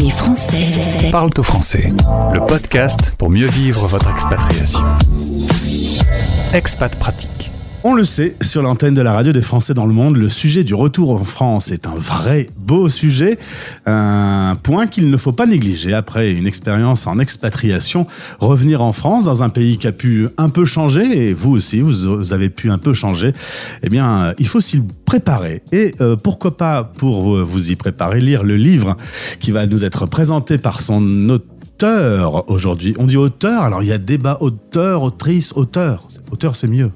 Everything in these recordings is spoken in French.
Les Français au français. Le podcast pour mieux vivre votre expatriation. Expat pratique. On le sait, sur l'antenne de la radio des Français dans le monde, le sujet du retour en France est un vrai beau sujet, un point qu'il ne faut pas négliger après une expérience en expatriation. Revenir en France dans un pays qui a pu un peu changer, et vous aussi, vous avez pu un peu changer, eh bien, il faut s'y préparer. Et euh, pourquoi pas, pour vous y préparer, lire le livre qui va nous être présenté par son auteur aujourd'hui. On dit auteur, alors il y a débat auteur, autrice, auteur. Auteur, c'est mieux.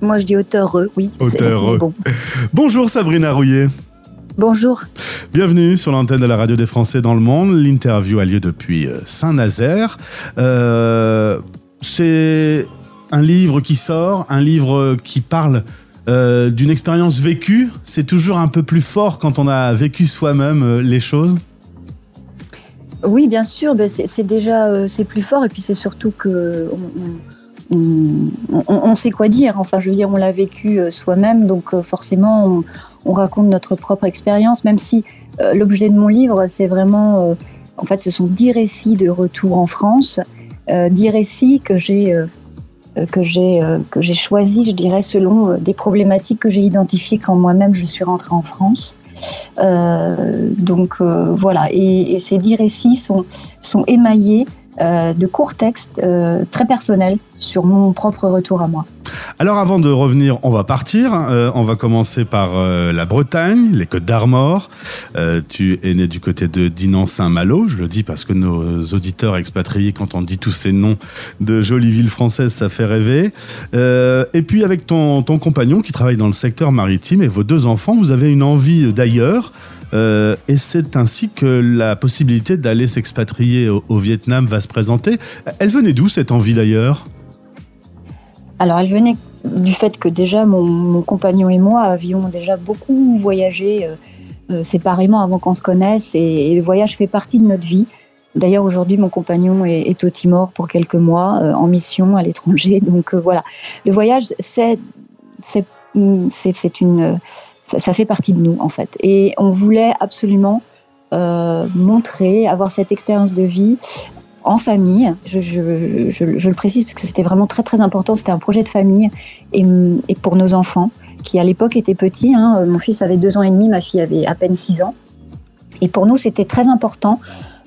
Moi, je dis auteur, oui. Auteur. Bon. Bonjour Sabrina Rouillet. Bonjour. Bienvenue sur l'antenne de la radio des Français dans le monde. L'interview a lieu depuis euh, Saint-Nazaire. Euh, c'est un livre qui sort, un livre qui parle euh, d'une expérience vécue. C'est toujours un peu plus fort quand on a vécu soi-même les choses. Oui, bien sûr. Ben, c'est déjà c'est plus fort et puis c'est surtout que on, sait quoi dire. Enfin, je veux dire, on l'a vécu euh, soi-même, donc euh, forcément, on, raconte notre propre expérience, même si euh, l'objet de mon livre, c'est vraiment, en fait, ce sont dix récits de retour en France, dix récits que j'ai que j'ai que j'ai je dirais, selon des problématiques que j'ai identifiées quand moi-même je suis rentrée en France. donc voilà, et, et, ces dix récits sont sont émaillés de courts textes euh, très personnels sur mon propre retour à moi. Alors avant de revenir, on va partir. Euh, on va commencer par la Bretagne, les Côtes d'Armor. tu es né du côté de Dinan-Saint-Malo. Je le dis parce que nos auditeurs expatriés, quand on dit tous ces noms de jolies villes françaises, ça fait rêver. et puis avec ton, compagnon qui travaille dans le secteur maritime et vos deux enfants, vous avez une envie d'ailleurs. Euh, et c'est ainsi que la possibilité d'aller s'expatrier au, Vietnam va se présenter. Elle venait d'où cette envie d'ailleurs? Alors elle venait du fait que déjà mon, compagnon et moi avions déjà beaucoup voyagé euh, euh, séparément avant qu'on se connaisse et, le voyage fait partie de notre vie. D'ailleurs, aujourd'hui, mon compagnon est, au Timor pour quelques mois en mission à l'étranger. Donc voilà, le voyage, c'est c'est une ça, fait partie de nous en fait. Et on voulait absolument euh, montrer, avoir cette expérience de vie en famille. Je, le précise parce que c'était vraiment très très important. C'était un projet de famille et, pour nos enfants qui à l'époque étaient petits. Hein. Mon fils avait deux ans et demi, ma fille avait à peine six ans. Et pour nous, c'était très important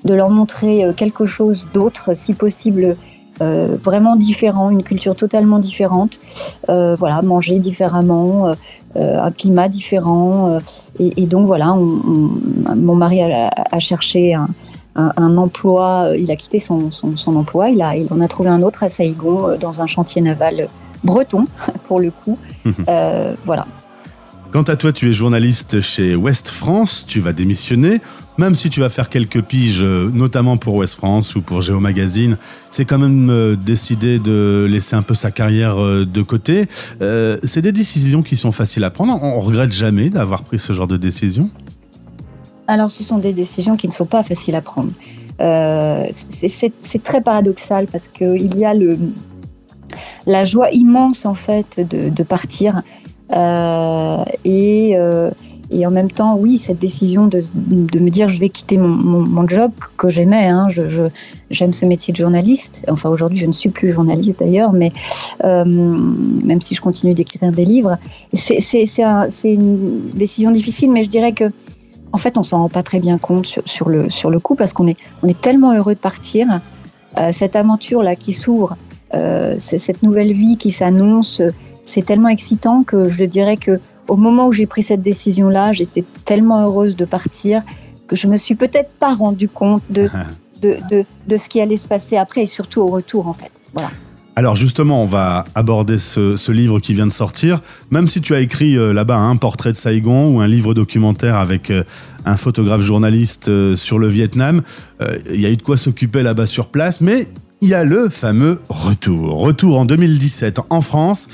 de leur montrer euh, quelque chose d'autre, si possible euh, vraiment différent, une culture totalement différente. Euh, voilà, manger différemment, un climat différent. Et, donc voilà, mon mari a, cherché un, emploi, il a quitté son, emploi, il, a, il en a trouvé un autre à Saïgon dans un chantier naval breton pour le coup. voilà. Quant à toi, tu es journaliste chez Ouest France, tu vas démissionner, même si tu vas faire quelques piges, euh, notamment pour Ouest France ou pour Géo Magazine, c'est quand même euh, décider de laisser un peu sa carrière euh, de côté. c'est des décisions qui sont faciles à prendre. On regrette jamais d'avoir pris ce genre de décision Alors, ce sont des décisions qui ne sont pas faciles à prendre. c'est très paradoxal parce qu'il y a le, la joie immense en fait de, partir euh, et, euh, et en même temps, oui, cette décision de, de me dire je vais quitter mon, mon, job que j'aimais, hein, je, j'aime ce métier de journaliste. Enfin, aujourd'hui, je ne suis plus journaliste d'ailleurs, mais euh, même si je continue d'écrire des livres, c'est une décision difficile, mais je dirais que en fait, on s'en rend pas très bien compte sur, sur, le, sur le coup parce qu'on est, on est tellement heureux de partir. Euh, cette aventure-là qui s'ouvre, euh, cette nouvelle vie qui s'annonce, c'est tellement excitant que je dirais que au moment où j'ai pris cette décision-là, j'étais tellement heureuse de partir que je me suis peut-être pas rendu compte de, de, de, ce qui allait se passer après et surtout au retour en fait. Voilà. Alors justement, on va aborder ce, livre qui vient de sortir. Même si tu as écrit euh, là-bas un portrait de Saigon ou un livre documentaire avec euh, un photographe journaliste euh, sur le Vietnam, il y a eu de quoi s'occuper là-bas sur place, mais il y a le fameux retour. Retour en 2017 en France.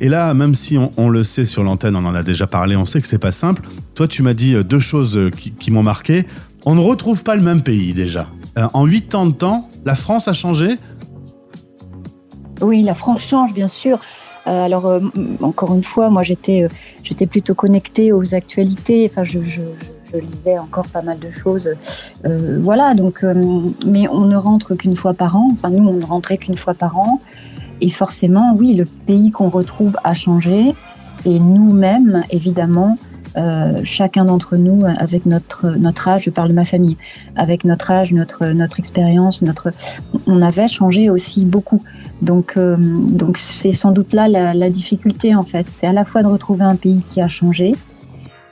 Et là, même si on, le sait sur l'antenne, on en a déjà parlé, on sait que c'est pas simple. Toi, tu m'as dit deux choses euh, qui, m'ont marqué. On ne retrouve pas le même pays déjà. En huit ans de temps, la France a changé Oui, la France change, bien sûr. alors, encore une fois, moi, j'étais, j'étais plutôt connectée aux actualités. Enfin, je je lisais encore pas mal de choses. Euh, voilà, donc, mais on ne rentre qu'une fois par an. Enfin, nous, on ne rentrait qu'une fois par an. Et forcément, oui, le pays qu'on retrouve a changé. Et nous-mêmes, évidemment, euh, chacun d'entre nous, avec notre, notre âge, je parle de ma famille, avec notre âge, notre, notre expérience, notre, on avait changé aussi beaucoup. Donc, euh, donc c'est sans doute là la, difficulté en fait. C'est à la fois de retrouver un pays qui a changé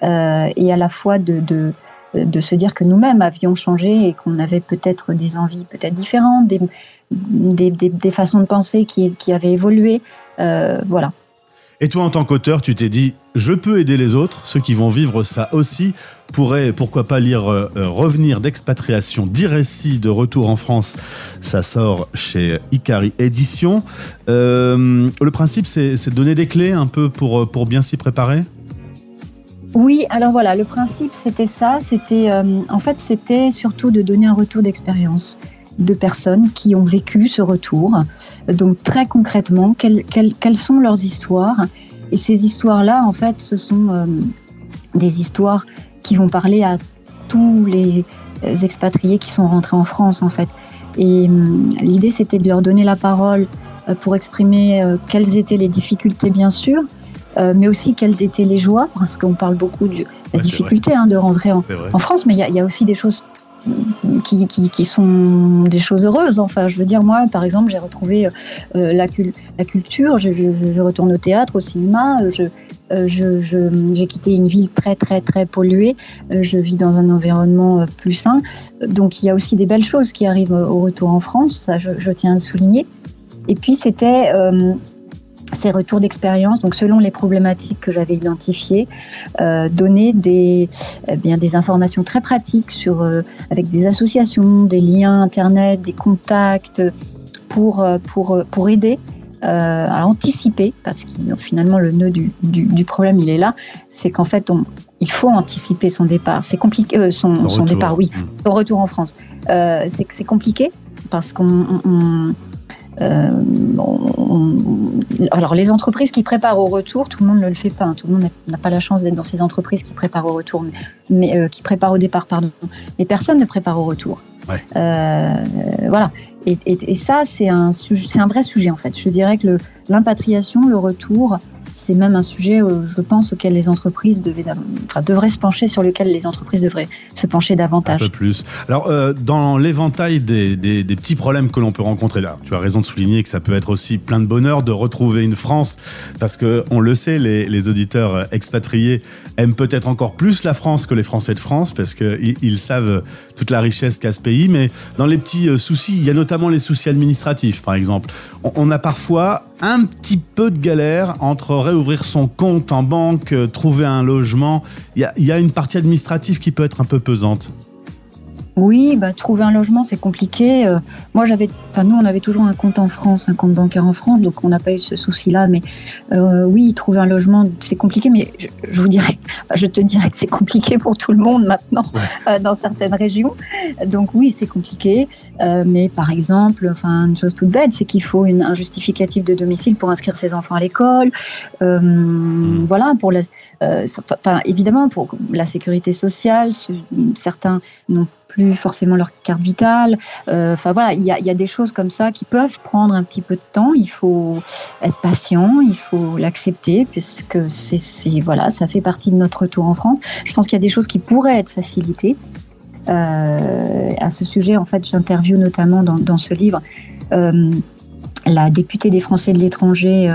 euh, et à la fois de, de, de se dire que nous-mêmes avions changé et qu'on avait peut-être des envies peut-être différentes, des, des, des, façons de penser qui, qui avaient évolué. voilà. Et toi, en tant qu'auteur, tu t'es dit, je peux aider les autres, ceux qui vont vivre ça aussi pourraient, pourquoi pas lire euh, euh, Revenir d'expatriation, 10 récits de retour en France. Ça sort chez Ikari Édition. Euh, le principe, c'est de donner des clés un peu pour, pour bien s'y préparer? Oui, alors voilà, le principe c'était ça, c'était en fait c'était surtout de donner un retour d'expérience de personnes qui ont vécu ce retour. Donc très concrètement, quelles, quelles, sont leurs histoires? Et ces histoires-là, en fait, ce sont euh, des histoires qui vont parler à tous les euh, expatriés qui sont rentrés en France, en fait. Et hum, l'idée, c'était de leur donner la parole euh, pour exprimer quelles étaient les difficultés, bien sûr, mais aussi quelles étaient les joies, parce qu'on parle beaucoup de la difficulté hein, de rentrer en, en France, mais il y, y, a aussi des choses qui, sont des choses heureuses. Enfin, je veux dire, moi, par exemple, j'ai retrouvé euh, la, culture, je, je, retourne au théâtre, au cinéma, je, euh, j'ai quitté une ville très, très, très polluée, euh, je vis dans un environnement plus sain. Donc, il y a aussi des belles choses qui arrivent au retour en France, ça, je, tiens à le souligner. Et puis, c'était ces retours d'expérience, donc selon les problématiques que j'avais identifiées, euh, donner des, eh bien, des informations très pratiques sur, euh, avec des associations, des liens internet, des contacts pour, euh, pour, pour aider à anticiper, parce que finalement le nœud du, du, problème il est là, c'est qu'en fait on, il faut anticiper son départ. C'est compliqué, son, son, départ, oui, mmh. son retour en France. c'est c'est compliqué parce qu'on euh, alors les entreprises qui préparent au retour, tout le monde ne le fait pas. Hein. Tout le monde n'a pas la chance d'être dans ces entreprises qui préparent au retour, mais, euh, qui préparent au départ, pardon. Mais personne ne prépare au retour. Euh, voilà. Et, ça, c'est un, c'est un vrai sujet en fait. Je dirais que l'impatriation, le retour, c'est même un sujet, je pense, auquel les entreprises devaient, devraient se pencher, sur lequel les entreprises devraient se pencher davantage. Un peu plus. Alors, euh, dans l'éventail des, des, petits problèmes que l'on peut rencontrer, là, tu as raison de souligner que ça peut être aussi plein de bonheur de retrouver une France, parce que on le sait, les, les auditeurs expatriés aiment peut-être encore plus la France que les Français de France, parce qu'ils ils savent toute la richesse qu'a ce pays. Mais dans les petits euh, soucis, il y a notamment les soucis administratifs, par exemple. On a parfois un petit peu de galère entre réouvrir son compte en banque, euh, trouver un logement. Il y, y a, une partie administrative qui peut être un peu pesante. Oui, bah, trouver un logement, c'est compliqué. Euh, moi, j'avais, enfin, nous, on avait toujours un compte en France, un compte bancaire en France, donc on n'a pas eu ce souci-là. Mais euh, oui, trouver un logement, c'est compliqué. Mais je, vous dirais, je te dirais que c'est compliqué pour tout le monde maintenant euh, dans certaines régions. Donc oui, c'est compliqué. mais par exemple, enfin, une chose toute bête, c'est qu'il faut une, un justificatif de domicile pour inscrire ses enfants à l'école. Mmh. Voilà, pour la, évidemment, pour la sécurité sociale, certains n'ont plus forcément leur carte vitale. Euh, enfin voilà, il y a, des choses comme ça qui peuvent prendre un petit peu de temps. Il faut être patient, il faut l'accepter puisque c'est voilà, ça fait partie de notre retour en France. Je pense qu'il y a des choses qui pourraient être facilitées. Euh, à ce sujet, en fait, j'interviewe notamment dans, ce livre euh, la députée des Français de l'étranger,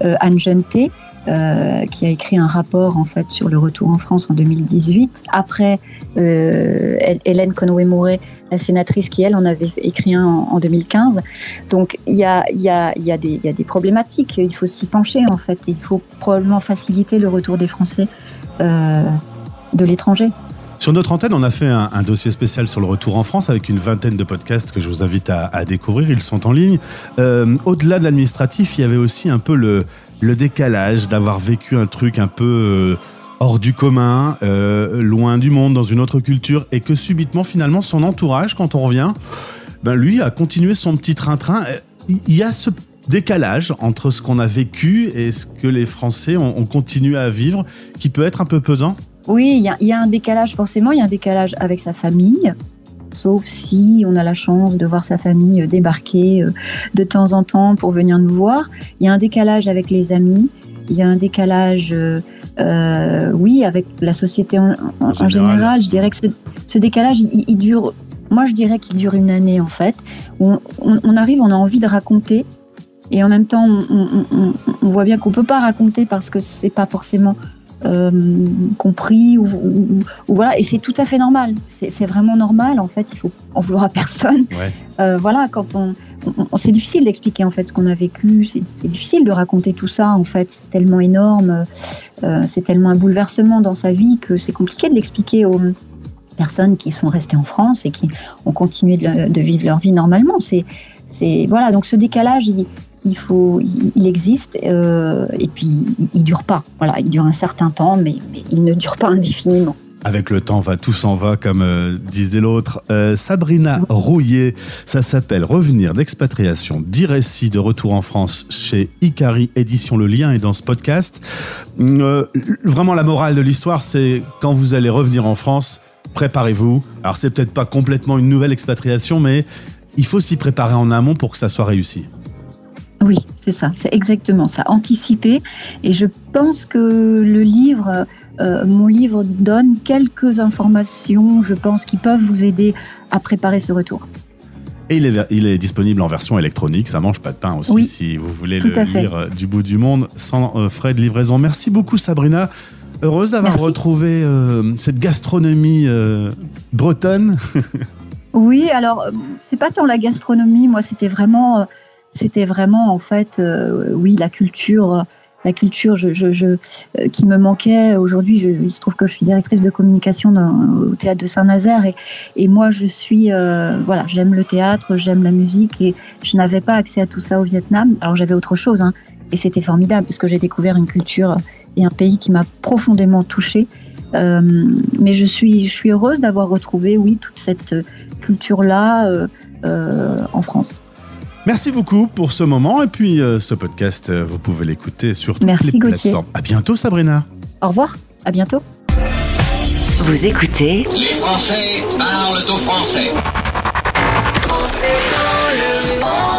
Anne Jeuneté, euh, qui a écrit un rapport en fait sur le retour en France en 2018. Après, euh, Hélène Conway-Mouret, la sénatrice, qui elle en avait écrit un en, 2015. Donc il y a, y, a, y, a y a, des problématiques. Il faut s'y pencher en fait. Il faut probablement faciliter le retour des Français euh, de l'étranger. Sur notre antenne, on a fait un, dossier spécial sur le retour en France avec une vingtaine de podcasts que je vous invite à, découvrir. Ils sont en ligne. Au-delà de l'administratif, il y avait aussi un peu le, le décalage d'avoir vécu un truc un peu euh, hors du commun, euh, loin du monde, dans une autre culture, et que subitement, finalement, son entourage, quand on revient, ben lui a continué son petit train-train. Il y a ce décalage entre ce qu'on a vécu et ce que les Français ont, continué à vivre, qui peut être un peu pesant? Oui, il y, a un décalage, forcément, il y a un décalage avec sa famille, sauf si on a la chance de voir sa famille euh, débarquer euh, de temps en temps pour venir nous voir. Il y a un décalage avec les amis, il y a un décalage, euh, oui, avec la société en, général. Je dirais que ce, décalage, il, dure, moi je dirais qu'il dure une année en fait. On, on, arrive, on a envie de raconter, et en même temps, on, on voit bien qu'on peut pas raconter parce que c'est pas forcément euh, compris ou, voilà. Et c'est tout à fait normal. C'est vraiment normal en fait. Il faut en vouloir à personne. Euh, voilà quand on, c'est difficile d'expliquer en fait ce qu'on a vécu. C'est difficile de raconter tout ça en fait. C'est tellement énorme. Euh, c'est tellement un bouleversement dans sa vie que c'est compliqué de l'expliquer aux personnes qui sont restées en France et qui ont continué de, de vivre leur vie normalement. C'est c'est voilà. Donc ce décalage il, il faut, il, existe euh, et puis il, dure pas. Voilà, il dure un certain temps, mais, il ne dure pas indéfiniment. Avec le temps, va tout s'en va, comme euh, disait l'autre. Euh, Sabrina Rouillet, ça s'appelle Revenir d'expatriation, 10 récits de retour en France chez Icari Édition. Le lien est dans ce podcast. vraiment, la morale de l'histoire, c'est quand vous allez revenir en France, préparez-vous. Alors, c'est peut-être pas complètement une nouvelle expatriation, mais il faut s'y préparer en amont pour que ça soit réussi. Oui, c'est ça, c'est exactement ça, anticiper. Et je pense que le livre, euh, mon livre donne quelques informations, je pense, qui peuvent vous aider à préparer ce retour. Et il est, il est disponible en version électronique, ça mange pas de pain aussi si vous voulez le lire euh, du bout du monde sans euh, frais de livraison. Merci beaucoup Sabrina. Heureuse d'avoir retrouvé cette gastronomie bretonne. oui, alors c'est pas tant la gastronomie, moi c'était vraiment c'était vraiment en fait, euh, oui, la culture la culture euh, qui me manquait. Aujourd'hui, il se trouve que je suis directrice de communication au théâtre de Saint-Nazaire et, et, moi, je suis, euh, voilà, j'aime le théâtre, j'aime la musique et je n'avais pas accès à tout ça au Vietnam. Alors j'avais autre chose hein, et c'était formidable parce que j'ai découvert une culture et un pays qui m'a profondément touchée. mais je suis, je suis heureuse d'avoir retrouvé, oui, toute cette culture-là en France. Merci beaucoup pour ce moment. Et puis, euh, ce podcast, euh, vous pouvez l'écouter sur toutes les plateformes. À bientôt, Sabrina. Au revoir. À bientôt. Vous écoutez Les Français parlent au français. Français dans le monde.